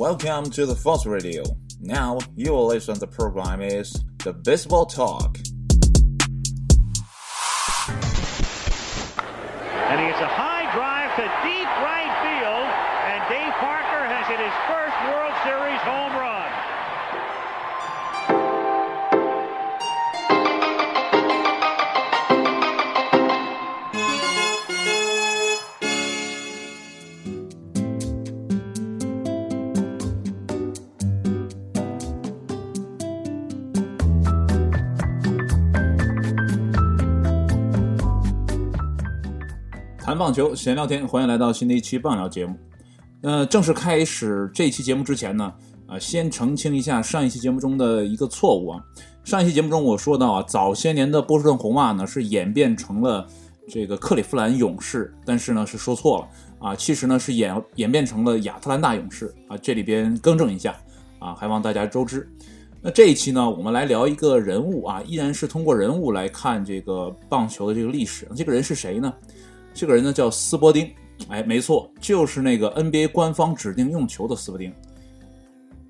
Welcome to the Fox Radio. Now you will listen. The program is the Baseball Talk. And he a high drive to deep right field, and Dave Parker has hit his first World Series home run. 棒球，闲聊天，欢迎来到新的一期棒聊节目。呃，正式开始这期节目之前呢，啊，先澄清一下上一期节目中的一个错误啊。上一期节目中我说到啊，早些年的波士顿红袜呢是演变成了这个克利夫兰勇士，但是呢是说错了啊，其实呢是演演变成了亚特兰大勇士啊，这里边更正一下啊，还望大家周知。那这一期呢，我们来聊一个人物啊，依然是通过人物来看这个棒球的这个历史。这个人是谁呢？这个人呢叫斯波丁，哎，没错，就是那个 NBA 官方指定用球的斯波丁。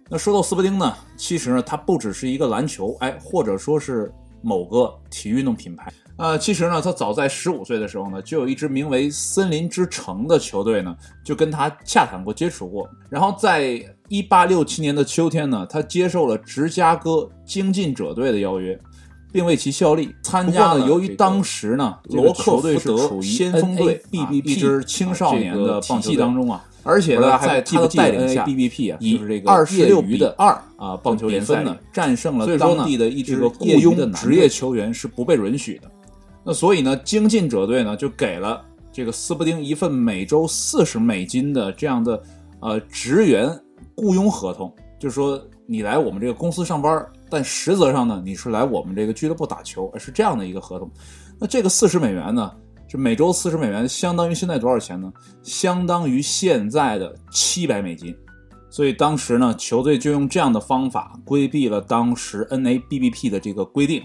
那说到斯波丁呢，其实呢，他不只是一个篮球，哎，或者说是某个体育运动品牌。呃，其实呢，他早在十五岁的时候呢，就有一支名为森林之城的球队呢，就跟他洽谈过、接触过。然后在一八六七年的秋天呢，他接受了芝加哥精进者队的邀约。并为其效力。参加呢，由于当时呢，罗克队是处于先锋队 BBP 一支青少年的棒球当中啊，而且呢，在他的带领下，BBP 啊，以二十六比二啊棒球联赛呢，战胜了当地的一支雇佣职业球员是不被允许的。那所以呢，精进者队呢就给了这个斯伯丁一份每周四十美金的这样的呃职员雇佣合同，就是说你来我们这个公司上班。但实则上呢，你是来我们这个俱乐部打球，是这样的一个合同。那这个四十美元呢，是每周四十美元，相当于现在多少钱呢？相当于现在的七百美金。所以当时呢，球队就用这样的方法规避了当时 NABBP 的这个规定。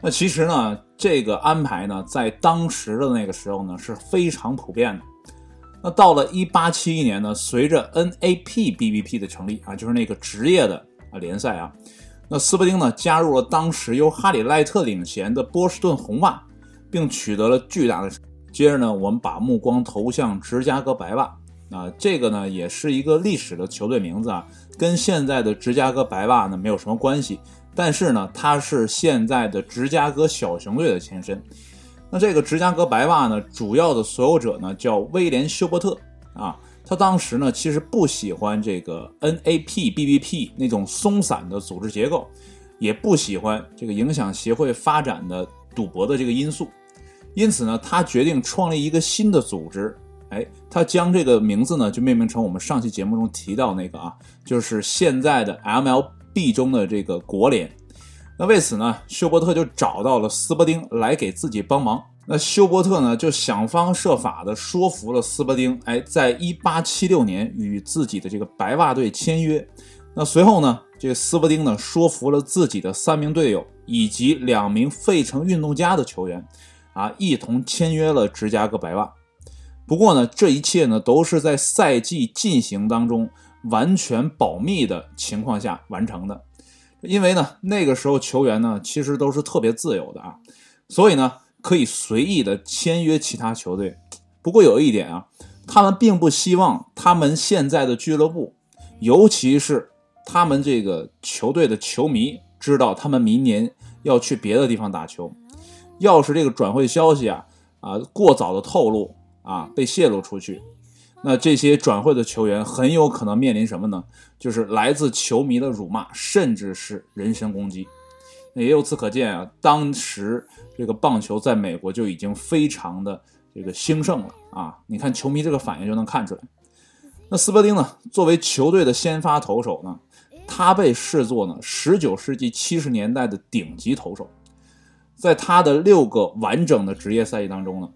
那其实呢，这个安排呢，在当时的那个时候呢，是非常普遍的。那到了一八七一年呢，随着 NAPBBP 的成立啊，就是那个职业的啊联赛啊。那斯伯丁呢，加入了当时由哈里赖特领衔的波士顿红袜，并取得了巨大的。接着呢，我们把目光投向芝加哥白袜。啊，这个呢，也是一个历史的球队名字啊，跟现在的芝加哥白袜呢没有什么关系。但是呢，它是现在的芝加哥小熊队的前身。那这个芝加哥白袜呢，主要的所有者呢叫威廉休伯特啊。他当时呢，其实不喜欢这个 NAPBBP 那种松散的组织结构，也不喜欢这个影响协会发展的赌博的这个因素，因此呢，他决定创立一个新的组织。哎，他将这个名字呢，就命名成我们上期节目中提到那个啊，就是现在的 MLB 中的这个国联。那为此呢，休伯特就找到了斯伯丁来给自己帮忙。那休伯特呢，就想方设法的说服了斯伯丁，哎，在一八七六年与自己的这个白袜队签约。那随后呢，这个斯伯丁呢，说服了自己的三名队友以及两名费城运动家的球员，啊，一同签约了芝加哥白袜。不过呢，这一切呢，都是在赛季进行当中完全保密的情况下完成的，因为呢，那个时候球员呢，其实都是特别自由的啊，所以呢。可以随意的签约其他球队，不过有一点啊，他们并不希望他们现在的俱乐部，尤其是他们这个球队的球迷知道他们明年要去别的地方打球。要是这个转会消息啊啊过早的透露啊被泄露出去，那这些转会的球员很有可能面临什么呢？就是来自球迷的辱骂，甚至是人身攻击。那也由此可见啊，当时这个棒球在美国就已经非常的这个兴盛了啊！你看球迷这个反应就能看出来。那斯伯丁呢，作为球队的先发投手呢，他被视作呢19世纪70年代的顶级投手。在他的六个完整的职业赛季当中呢，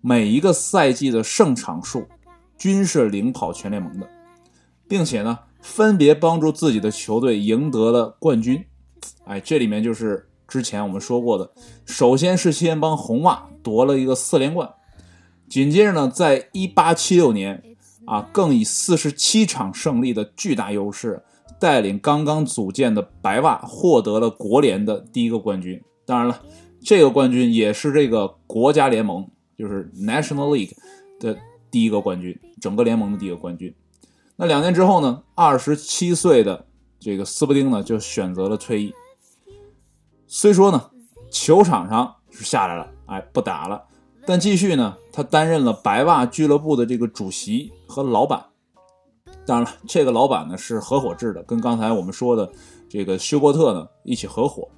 每一个赛季的胜场数均是领跑全联盟的，并且呢，分别帮助自己的球队赢得了冠军。哎，这里面就是之前我们说过的，首先是先帮红袜夺了一个四连冠，紧接着呢，在一八七六年啊，更以四十七场胜利的巨大优势，带领刚刚组建的白袜获得了国联的第一个冠军。当然了，这个冠军也是这个国家联盟，就是 National League 的第一个冠军，整个联盟的第一个冠军。那两年之后呢，二十七岁的这个斯伯丁呢就选择了退役。虽说呢，球场上是下来了，哎，不打了。但继续呢，他担任了白袜俱乐部的这个主席和老板。当然了，这个老板呢是合伙制的，跟刚才我们说的这个休伯特呢一起合伙。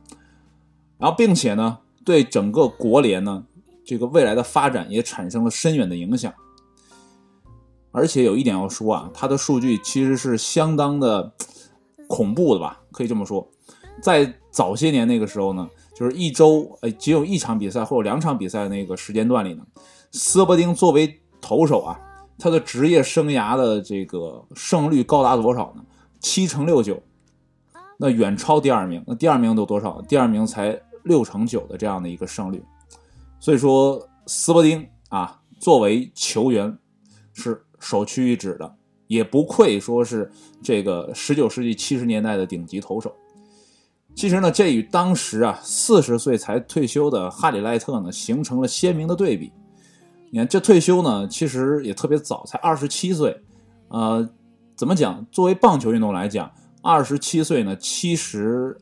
然后，并且呢，对整个国联呢这个未来的发展也产生了深远的影响。而且有一点要说啊，他的数据其实是相当的恐怖的吧，可以这么说。在早些年那个时候呢。就是一周，呃，仅有一场比赛或者两场比赛那个时间段里呢，斯伯丁作为投手啊，他的职业生涯的这个胜率高达多少呢？七成六九，那远超第二名。那第二名都多少？第二名才六成九的这样的一个胜率。所以说，斯伯丁啊，作为球员是首屈一指的，也不愧说是这个十九世纪七十年代的顶级投手。其实呢，这与当时啊四十岁才退休的哈里赖特呢形成了鲜明的对比。你看，这退休呢其实也特别早，才二十七岁。呃，怎么讲？作为棒球运动来讲，二十七岁呢其实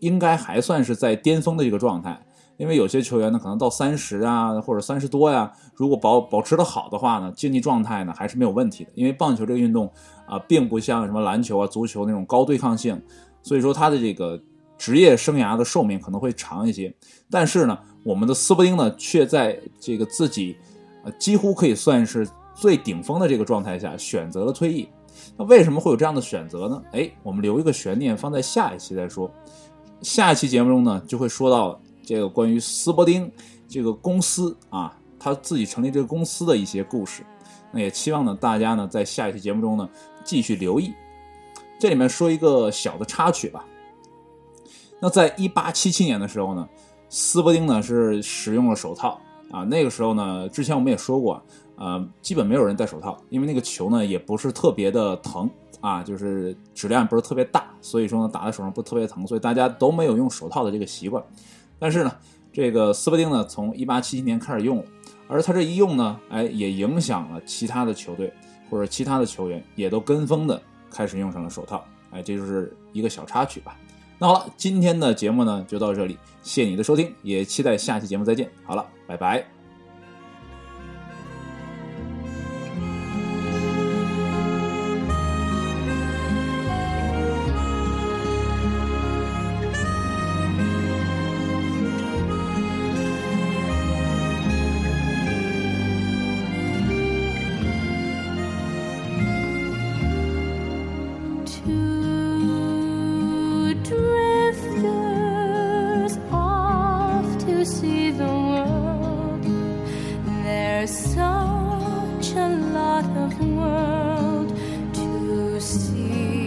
应该还算是在巅峰的一个状态。因为有些球员呢可能到三十啊或者三十多呀，如果保保持的好的话呢，竞技状态呢还是没有问题的。因为棒球这个运动啊，并不像什么篮球啊、足球那种高对抗性，所以说他的这个。职业生涯的寿命可能会长一些，但是呢，我们的斯伯丁呢，却在这个自己，呃，几乎可以算是最顶峰的这个状态下选择了退役。那为什么会有这样的选择呢？哎，我们留一个悬念，放在下一期再说。下一期节目中呢，就会说到这个关于斯伯丁这个公司啊，他自己成立这个公司的一些故事。那也期望呢，大家呢，在下一期节目中呢，继续留意。这里面说一个小的插曲吧。那在一八七七年的时候呢，斯伯丁呢是使用了手套啊。那个时候呢，之前我们也说过，呃，基本没有人戴手套，因为那个球呢也不是特别的疼啊，就是质量不是特别大，所以说呢打在手上不特别疼，所以大家都没有用手套的这个习惯。但是呢，这个斯伯丁呢从一八七七年开始用了，而他这一用呢，哎，也影响了其他的球队或者其他的球员也都跟风的开始用上了手套。哎，这就是一个小插曲吧。那好了，今天的节目呢就到这里，谢谢你的收听，也期待下期节目再见。好了，拜拜。A lot of world to see.